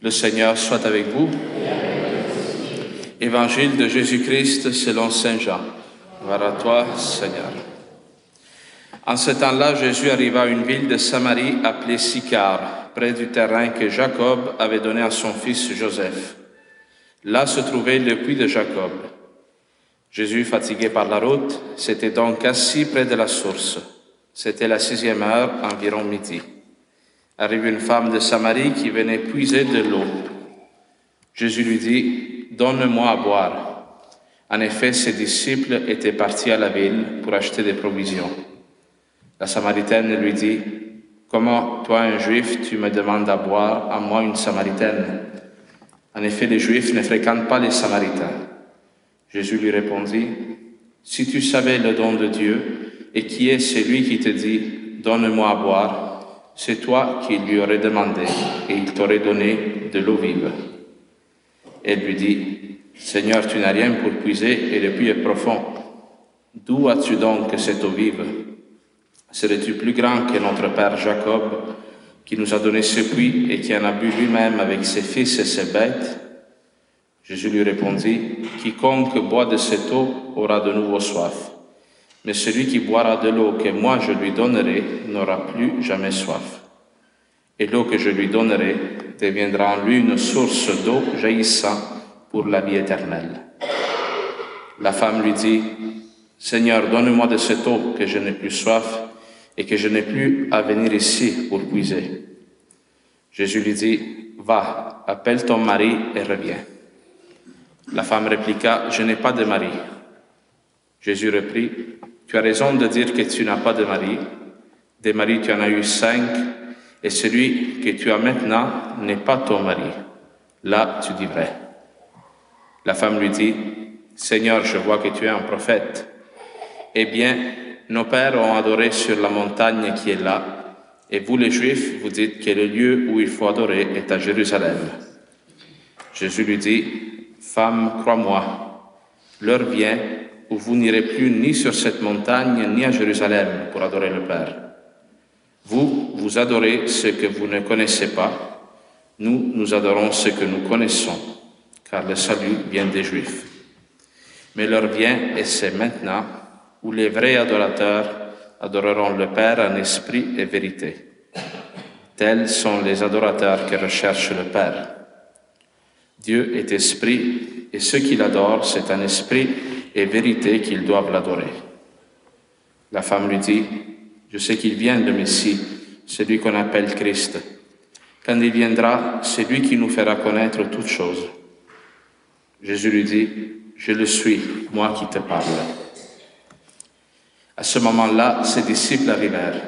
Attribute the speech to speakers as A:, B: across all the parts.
A: Le Seigneur soit avec vous. Évangile de Jésus-Christ selon Saint Jean. Gloire à toi, Seigneur. En ce temps-là, Jésus arriva à une ville de Samarie appelée Sicar, près du terrain que Jacob avait donné à son fils Joseph. Là se trouvait le puits de Jacob. Jésus, fatigué par la route, s'était donc assis près de la source. C'était la sixième heure, environ midi arrive une femme de Samarie qui venait puiser de l'eau. Jésus lui dit, Donne-moi à boire. En effet, ses disciples étaient partis à la ville pour acheter des provisions. La Samaritaine lui dit, Comment, toi, un juif, tu me demandes à boire, à moi, une Samaritaine? En effet, les juifs ne fréquentent pas les Samaritains. Jésus lui répondit, Si tu savais le don de Dieu, et qui est celui qui te dit, Donne-moi à boire, c'est toi qui lui aurais demandé et il t'aurait donné de l'eau vive. Elle lui dit, Seigneur, tu n'as rien pour puiser et le puits est profond. D'où as-tu donc cette eau vive? Serais-tu plus grand que notre père Jacob, qui nous a donné ce puits et qui en a bu lui-même avec ses fils et ses bêtes? Jésus lui répondit, Quiconque boit de cette eau aura de nouveau soif mais celui qui boira de l'eau que moi je lui donnerai n'aura plus jamais soif. Et l'eau que je lui donnerai deviendra en lui une source d'eau jaillissant pour la vie éternelle. La femme lui dit, Seigneur, donne-moi de cette eau que je n'ai plus soif et que je n'ai plus à venir ici pour puiser. Jésus lui dit, Va, appelle ton mari et reviens. La femme répliqua, Je n'ai pas de mari. Jésus reprit, Tu as raison de dire que tu n'as pas de mari. Des maris, tu en as eu cinq, et celui que tu as maintenant n'est pas ton mari. Là, tu dis vrai. La femme lui dit, Seigneur, je vois que tu es un prophète. Eh bien, nos pères ont adoré sur la montagne qui est là, et vous les Juifs, vous dites que le lieu où il faut adorer est à Jérusalem. Jésus lui dit, Femme, crois-moi, l'heure vient où vous n'irez plus ni sur cette montagne ni à Jérusalem pour adorer le Père. Vous, vous adorez ce que vous ne connaissez pas, nous, nous adorons ce que nous connaissons, car le salut vient des Juifs. Mais l'heure vient, et c'est maintenant, où les vrais adorateurs adoreront le Père en esprit et vérité. Tels sont les adorateurs qui recherchent le Père. Dieu est esprit, et ceux qui l'adorent, c'est un esprit vérité qu'ils doivent l'adorer. La femme lui dit, je sais qu'il vient le Messie, celui qu'on appelle Christ. Quand il viendra, c'est lui qui nous fera connaître toutes choses. Jésus lui dit, je le suis, moi qui te parle. À ce moment-là, ses disciples arrivèrent.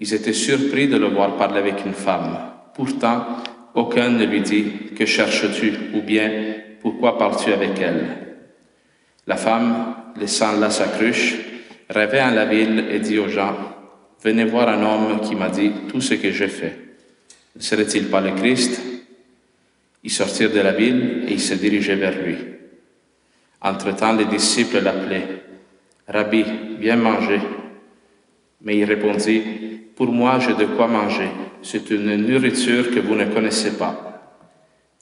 A: Ils étaient surpris de le voir parler avec une femme. Pourtant, aucun ne lui dit, que cherches-tu? ou bien, pourquoi parles-tu avec elle? La femme, laissant là sa cruche, revint à la ville et dit aux gens, Venez voir un homme qui m'a dit tout ce que j'ai fait. Ne serait-il pas le Christ? Ils sortirent de la ville et ils se dirigeaient vers lui. Entre-temps, les disciples l'appelaient, Rabbi, viens manger. Mais il répondit, Pour moi, j'ai de quoi manger. C'est une nourriture que vous ne connaissez pas.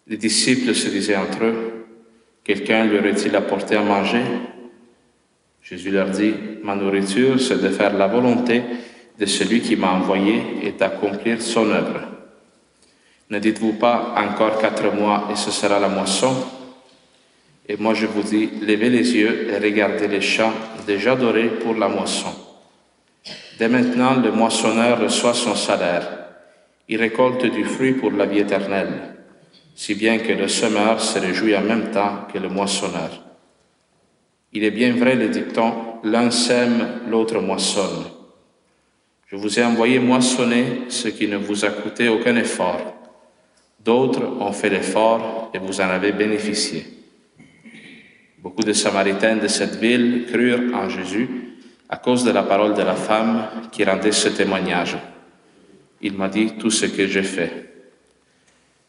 A: Les disciples se disaient entre eux, Quelqu'un lui aurait-il apporté à manger? Jésus leur dit, ma nourriture, c'est de faire la volonté de celui qui m'a envoyé et d'accomplir son œuvre. Ne dites-vous pas encore quatre mois et ce sera la moisson? Et moi je vous dis, levez les yeux et regardez les champs déjà dorés pour la moisson. Dès maintenant, le moissonneur reçoit son salaire. Il récolte du fruit pour la vie éternelle si bien que le semeur se réjouit en même temps que le moissonneur. Il est bien vrai le dicton, l'un sème, l'autre moissonne. Je vous ai envoyé moissonner ce qui ne vous a coûté aucun effort. D'autres ont fait l'effort et vous en avez bénéficié. Beaucoup de Samaritains de cette ville crurent en Jésus à cause de la parole de la femme qui rendait ce témoignage. Il m'a dit tout ce que j'ai fait.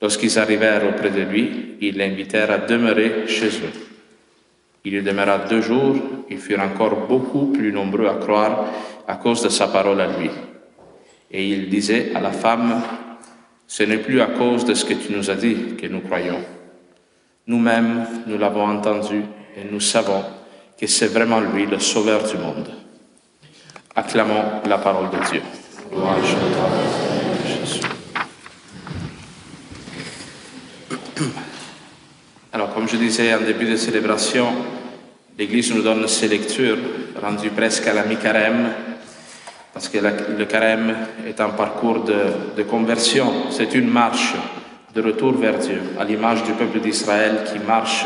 A: Lorsqu'ils arrivèrent auprès de lui, ils l'invitèrent à demeurer chez eux. Il y demeura deux jours, ils furent encore beaucoup plus nombreux à croire à cause de sa parole à lui. Et il disait à la femme, Ce n'est plus à cause de ce que tu nous as dit que nous croyons. Nous-mêmes, nous l'avons entendu et nous savons que c'est vraiment lui le sauveur du monde. Acclamons la parole de Dieu. Louange à toi, Jésus. Alors, comme je disais en début de célébration, l'Église nous donne ces lectures rendues presque à la mi-carême, parce que le carême est un parcours de, conversion, c'est une marche de retour vers Dieu, à l'image du peuple d'Israël qui marche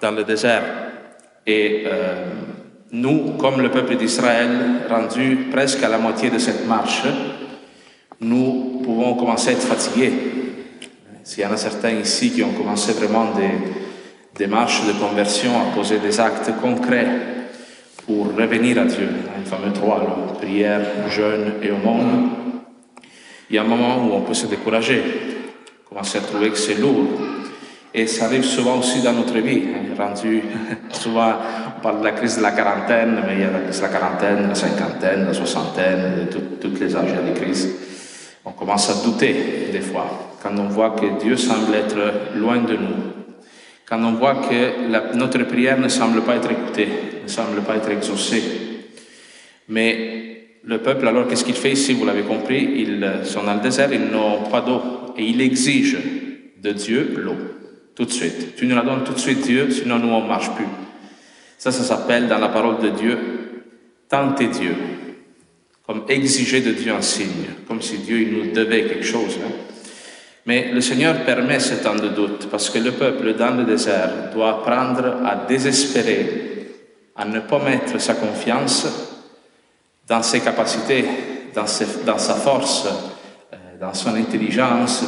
A: dans le désert. Et euh, nous, comme le peuple d'Israël, rendu presque à la moitié de cette marche, nous pouvons commencer à être fatigués. S'il y en a certains ici qui ont commencé vraiment des, des marches de conversion, à poser des actes concrets pour revenir à Dieu, un fameux trois, prière, jeûne et aumône, il y a un moment où on peut se décourager, commencer à trouver que c'est lourd. Et ça arrive souvent aussi dans notre vie, hein, rendu, souvent on parle de la crise de la quarantaine, mais il y a la crise de la quarantaine, la cinquantaine, la soixantaine, toutes les âges de crise. On commence à douter des fois, quand on voit que Dieu semble être loin de nous, quand on voit que notre prière ne semble pas être écoutée, ne semble pas être exaucée. Mais le peuple, alors, qu'est-ce qu'il fait ici? Vous l'avez compris, ils sont dans le désert, ils n'ont pas d'eau. Et il exige de Dieu l'eau, tout de suite. Tu nous la donnes tout de suite, Dieu, sinon nous, on ne marche plus. Ça, ça s'appelle dans la parole de Dieu, tenter Dieu, comme exiger de Dieu un signe, comme si Dieu nous devait quelque chose. Hein. Mais le Seigneur permet ce temps de doute parce que le peuple dans le désert doit apprendre à désespérer, à ne pas mettre sa confiance dans ses capacités, dans, sa force, euh, dans son intelligence,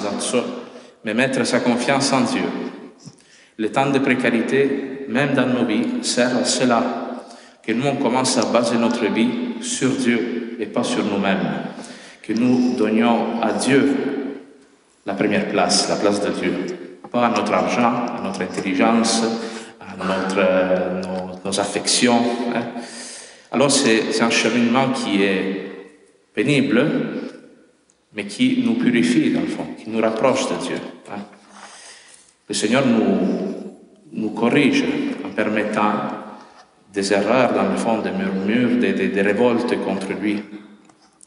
A: mais mettre sa confiance en Dieu. Le temps de précarité, même dans nos vies, sert à cela, que nous on commence à baser notre vie sur Dieu et pas sur nous-mêmes, que nous donnions à Dieu la première place, la place de Dieu. Pas à notre argent, à notre intelligence, à notre, nos, affections. Hein. Alors c'est un cheminement qui est pénible, mais qui nous purifie dans le fond, qui nous rapproche de Dieu. Hein. Le Seigneur nous, nous corrige en permettant des erreurs dans le fond, des murmures, des, des, des révoltes contre lui.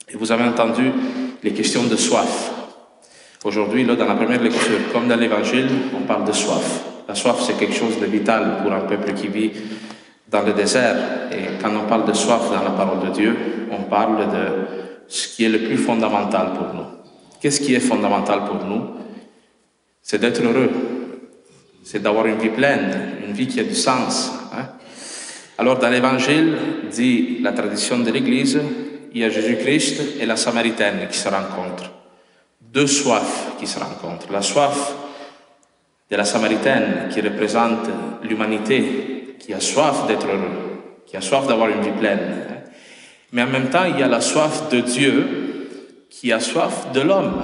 A: Et vous avez entendu les questions de soif. Aujourd'hui, là, dans la première lecture, comme dans l'Évangile, on parle de soif. La soif, c'est quelque chose de vital pour un peuple qui vit dans le désert. Et quand on parle de soif dans la parole de Dieu, on parle de ce qui est le plus fondamental pour nous. Qu'est-ce qui est fondamental pour nous? C'est d'être heureux. C'est d'avoir une vie pleine, une vie qui a du sens. Hein. Alors, dans l'Évangile, dit la tradition de l'Église, il y a Jésus-Christ et la Samaritaine qui se rencontrent deux soifs qui se rencontrent. La soif de la Samaritaine qui représente l'humanité, qui a soif d'être heureux, qui a soif d'avoir une vie pleine. Mais en même temps, il y a la soif de Dieu qui a soif de l'homme,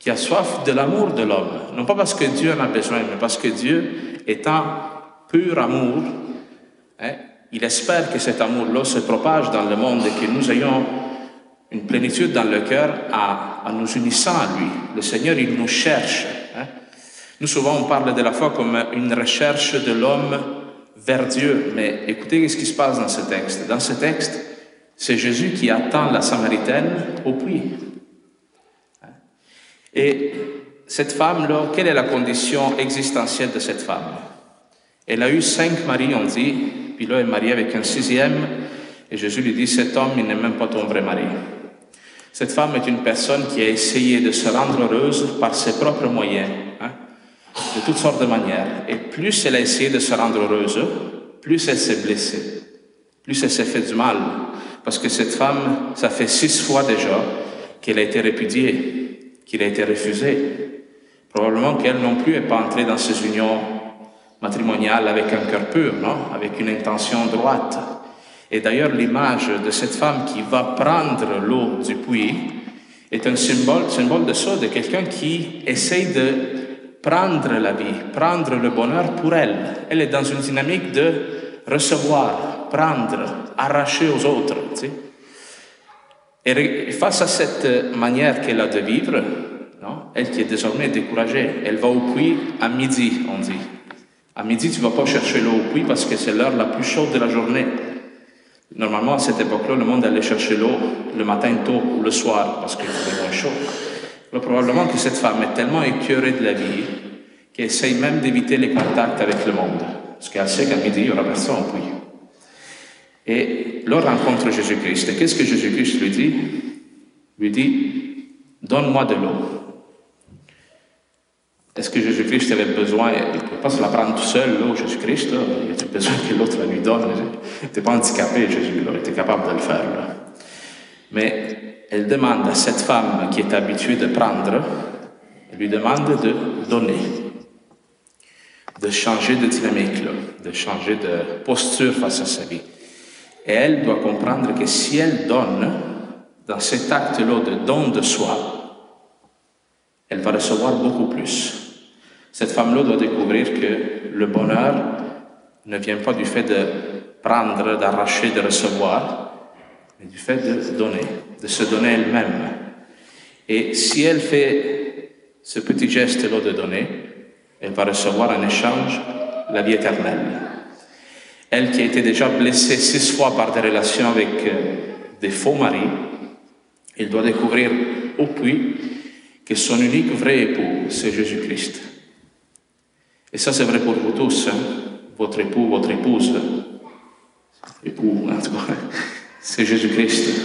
A: qui a soif de l'amour de l'homme. Non pas parce que Dieu en a besoin, mais parce que Dieu, étant pur amour, hein, il espère que cet amour-là se propage dans le monde et que nous ayons une plénitude dans le cœur en, nous unissant à lui. Le Seigneur, il nous cherche. Hein? Nous, souvent, on parle de la foi comme une recherche de l'homme vers Dieu. Mais écoutez ce qui se passe dans ce texte. Dans ce texte, c'est Jésus qui attend la Samaritaine au puits. Hein? Et cette femme-là, quelle est la condition existentielle de cette femme? Elle a eu cinq maris, on dit, elle est mariée avec un sixième, et Jésus lui dit, cet homme, il n'est même pas ton vrai mari. Cette femme est une personne qui a essayé de se rendre heureuse par ses propres moyens, hein, de toutes sortes de manières. Et plus elle a essayé de se rendre heureuse, plus elle s'est blessée, plus elle s'est fait du mal. Parce que cette femme, ça fait six fois déjà qu'elle a été répudiée, qu'elle a été refusée. Probablement qu'elle non plus n'est pas entrée dans ces unions matrimoniales avec un cœur pur, non? Avec une intention droite. Et d'ailleurs, l'image de cette femme qui va prendre l'eau du puits est un symbole, symbole de ça, de quelqu'un qui essaye de prendre la vie, prendre le bonheur pour elle. Elle est dans une dynamique de recevoir, prendre, arracher aux autres. Et face à cette manière qu'elle a de vivre, non, elle qui est désormais découragée, elle va au puits à midi, on dit. À midi, tu ne vas pas chercher l'eau au puits parce que c'est l'heure la plus chaude de la journée. Normalement, à cette époque-là, le monde allait chercher l'eau le matin tôt ou le soir parce qu'il faisait moins chaud. Alors, probablement que cette femme est tellement écœurée de la vie qu'elle essaye même d'éviter les contacts avec le monde. Parce qu'elle sait qu'à midi, il n'y aura personne au puits. Et là, rencontre Jésus-Christ. Et qu'est-ce que Jésus-Christ lui dit? Lui dit Donne-moi de l'eau. Est-ce que Jésus-Christ avait besoin, il ne pouvait pas se la prendre tout seul, Jésus-Christ, il avait besoin que l'autre la lui donne. Il n'était pas handicapé, Jésus, il était capable de le faire. Mais elle demande à cette femme qui est habituée de prendre, elle lui demande de donner, de changer de dynamique, de changer de posture face à sa vie. Et elle doit comprendre que si elle donne, dans cet acte-là de don de soi, elle va recevoir beaucoup plus. Cette femme-là doit découvrir que le bonheur ne vient pas du fait de prendre, d'arracher, de recevoir, mais du fait de donner, de se donner elle-même. Et si elle fait ce petit geste-là de donner, elle va recevoir en échange la vie éternelle. Elle qui a été déjà blessée six fois par des relations avec euh, des faux maris, elle doit découvrir au puits que son unique vrai époux, c'est Jésus-Christ. Et ça, c'est vrai pour vous tous, hein. votre époux, votre épouse, époux, c'est Jésus-Christ.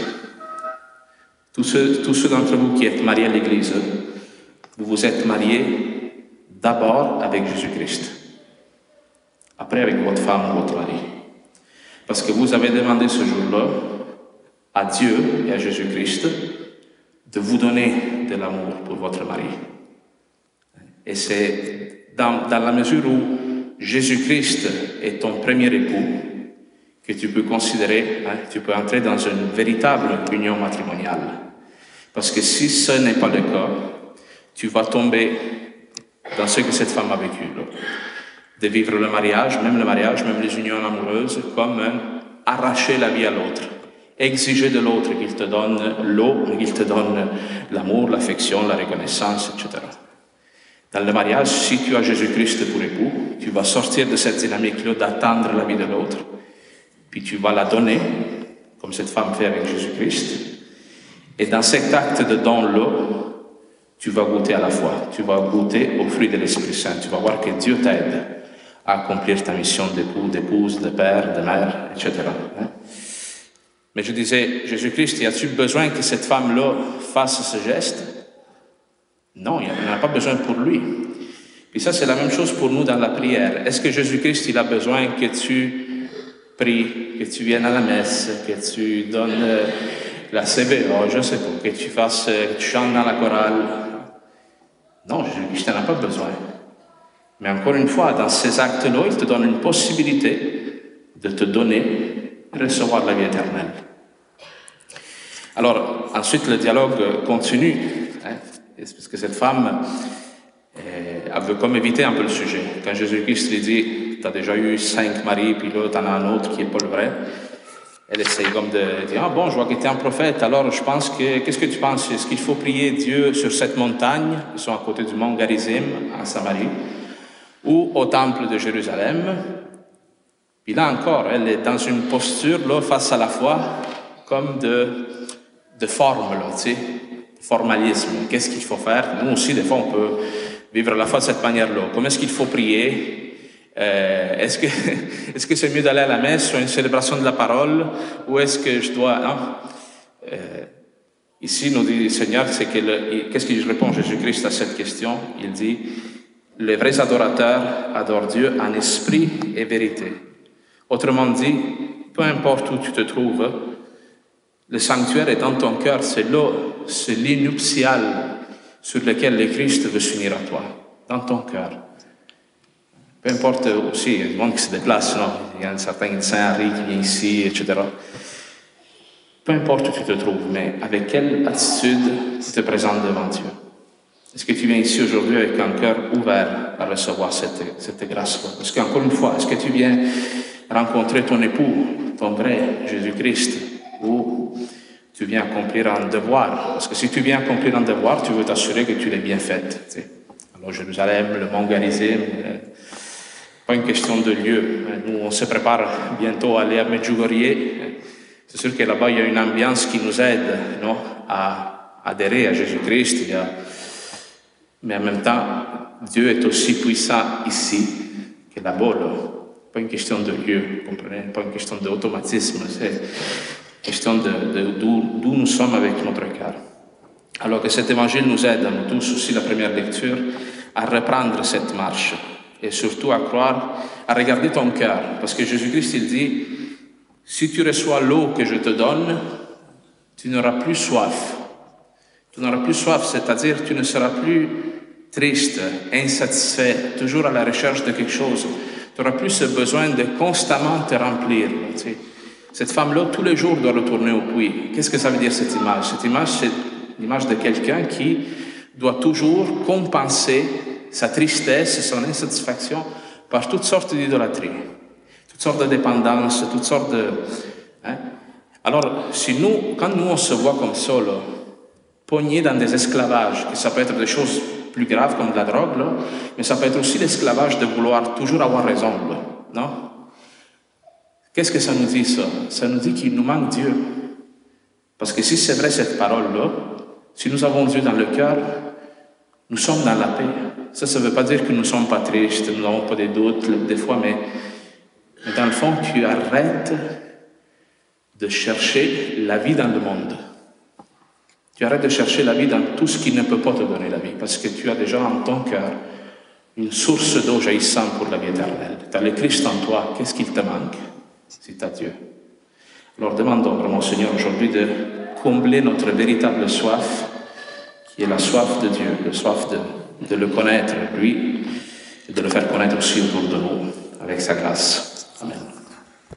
A: Tous ceux, tous ceux d'entre vous qui êtes mariés à l'Église, vous vous êtes mariés d'abord avec Jésus-Christ, après avec votre femme ou votre mari. Parce que vous avez demandé ce jour-là à Dieu et à Jésus-Christ de vous donner de l'amour pour votre mari. Et c'est dans, la mesure où Jésus-Christ est ton premier époux, que tu peux considérer, hein, tu peux entrer dans une véritable union matrimoniale. Parce que si ce n'est pas le cas, tu vas tomber dans ce que cette femme a vécu. De vivre le mariage, même le mariage, même les unions amoureuses, comme arracher la vie à l'autre. Exiger de l'autre qu'il te donne l'eau, qu'il te donne l'amour, l'affection, la reconnaissance, etc. Dans le mariage, si tu as Jésus-Christ pour époux, tu vas sortir de cette dynamique-là d'attendre la vie de l'autre, puis tu vas la donner, comme cette femme fait avec Jésus-Christ. Et dans cet acte de don-là, tu vas goûter à la foi, tu vas goûter au fruit de l'Esprit Saint, tu vas voir que Dieu t'aide à accomplir ta mission d'époux, d'épouse, de père, de mère, etc. Mais je disais, Jésus-Christ, y a-tu besoin que cette femme-là fasse ce geste? Non, il n'en a pas besoin pour lui. Et ça, c'est la même chose pour nous dans la prière. Est-ce que Jésus-Christ, il a besoin que tu pries, que tu viennes à la messe, que tu donnes euh, la CBO, je ne sais pas, que tu fasses, euh, que tu chantes dans la chorale? Non, Jésus-Christ n'en a pas besoin. Mais encore une fois, dans ces actes-là, il te donne une possibilité de te donner, recevoir la vie éternelle. Alors, ensuite, le dialogue continue. Hein parce que cette femme, euh, elle veut comme éviter un peu le sujet. Quand Jésus-Christ lui dit, tu as déjà eu cinq maris, puis là, tu en as un autre qui n'est pas le vrai, elle essaye comme de dire, ah bon, je vois que tu es un prophète, alors je pense que, qu'est-ce que tu penses? Est-ce qu'il faut prier Dieu sur cette montagne, ils sont à côté du mont Garizim, en Samarie, ou au temple de Jérusalem? Puis là encore, elle est dans une posture, là, face à la foi, comme de, de forme, là, tu sais formalisme. Qu'est-ce qu'il faut faire? Nous aussi, des fois, on peut vivre la foi de cette manière-là. Comment est-ce qu'il faut prier? Euh, Est-ce que est-ce que c'est mieux d'aller à la messe ou à une célébration de la parole? Ou est-ce que je dois non euh, Ici, nous dit le Seigneur, c'est que qu'est-ce qu'il répond Jésus-Christ à cette question? Il dit les vrais adorateurs adorent Dieu en esprit et vérité. Autrement dit, peu importe où tu te trouves, le sanctuaire est dans ton cœur, c'est là, c'est l'inuptial sur lequel le Christ veut s'unir à toi, dans ton cœur. Peu importe aussi, il y a du monde qui se déplace, non? Il y a un certain Saint-Henri qui vient ici, etc. Peu importe où tu te trouves, mais avec quelle attitude tu te présentes devant Dieu? Est-ce que tu viens ici aujourd'hui avec un cœur ouvert à recevoir cette, cette grâce-là? Parce qu'encore une fois, est-ce que tu viens rencontrer ton époux, ton vrai Jésus-Christ, ou tu viens accomplir un devoir. Parce que si tu viens accomplir un devoir, tu veux t'assurer que tu l'as bien fait. Alors Jérusalem, le mont Garizim, pas une question de lieu. Nous, on se prépare bientôt à aller à Medjugorje. C'est sûr que là-bas, il y a une ambiance qui nous aide non, à adhérer à Jésus-Christ. Mais en même temps, Dieu est aussi puissant ici que là-bas. Pas une question de lieu, comprenez Pas une question d'automatisme. C'est question de, d'où nous sommes avec notre cœur. Alors que cet évangile nous aide, nous tous aussi, la première lecture, à reprendre cette marche et surtout à croire, à regarder ton cœur. Parce que Jésus-Christ, il dit, si tu reçois l'eau que je te donne, tu n'auras plus soif. Tu n'auras plus soif, c'est-à-dire tu ne seras plus triste, insatisfait, toujours à la recherche de quelque chose. Tu n'auras plus ce besoin de constamment te remplir. Cette femme-là, tous les jours, doit retourner au puits. Qu'est-ce que ça veut dire cette image? Cette image, c'est l'image de quelqu'un qui doit toujours compenser sa tristesse, son insatisfaction par toutes sortes d'idolâtries, toutes sortes de dépendances, toutes sortes de... Hein? Alors, si nous, quand nous on se voit comme ça, là, dans des esclavages, que ça peut être des choses plus graves comme de la drogue, mais ça peut être aussi l'esclavage de vouloir toujours avoir raison, non? Qu'est-ce que ça nous dit ça? Ça nous dit qu'il nous manque Dieu. Parce que si c'est vrai cette parole-là, si nous avons Dieu dans le cœur, nous sommes dans la paix. Ça, ça ne veut pas dire que nous ne sommes pas tristes, nous n'avons pas des doutes des fois, mais dans le fond, tu arrêtes de chercher la vie dans le monde. Tu arrêtes de chercher la vie dans tout ce qui ne peut pas te donner la vie, parce que tu as déjà en ton cœur une source d'eau jaillissant pour la vie éternelle. Tu as le Christ en toi, qu'est-ce qu'il te manque? C'est à Dieu. Alors demandons vraiment, Seigneur, aujourd'hui de combler notre véritable soif, qui est la soif de Dieu, la soif de de le connaître, lui, et de le faire connaître aussi autour de nous, avec sa grâce.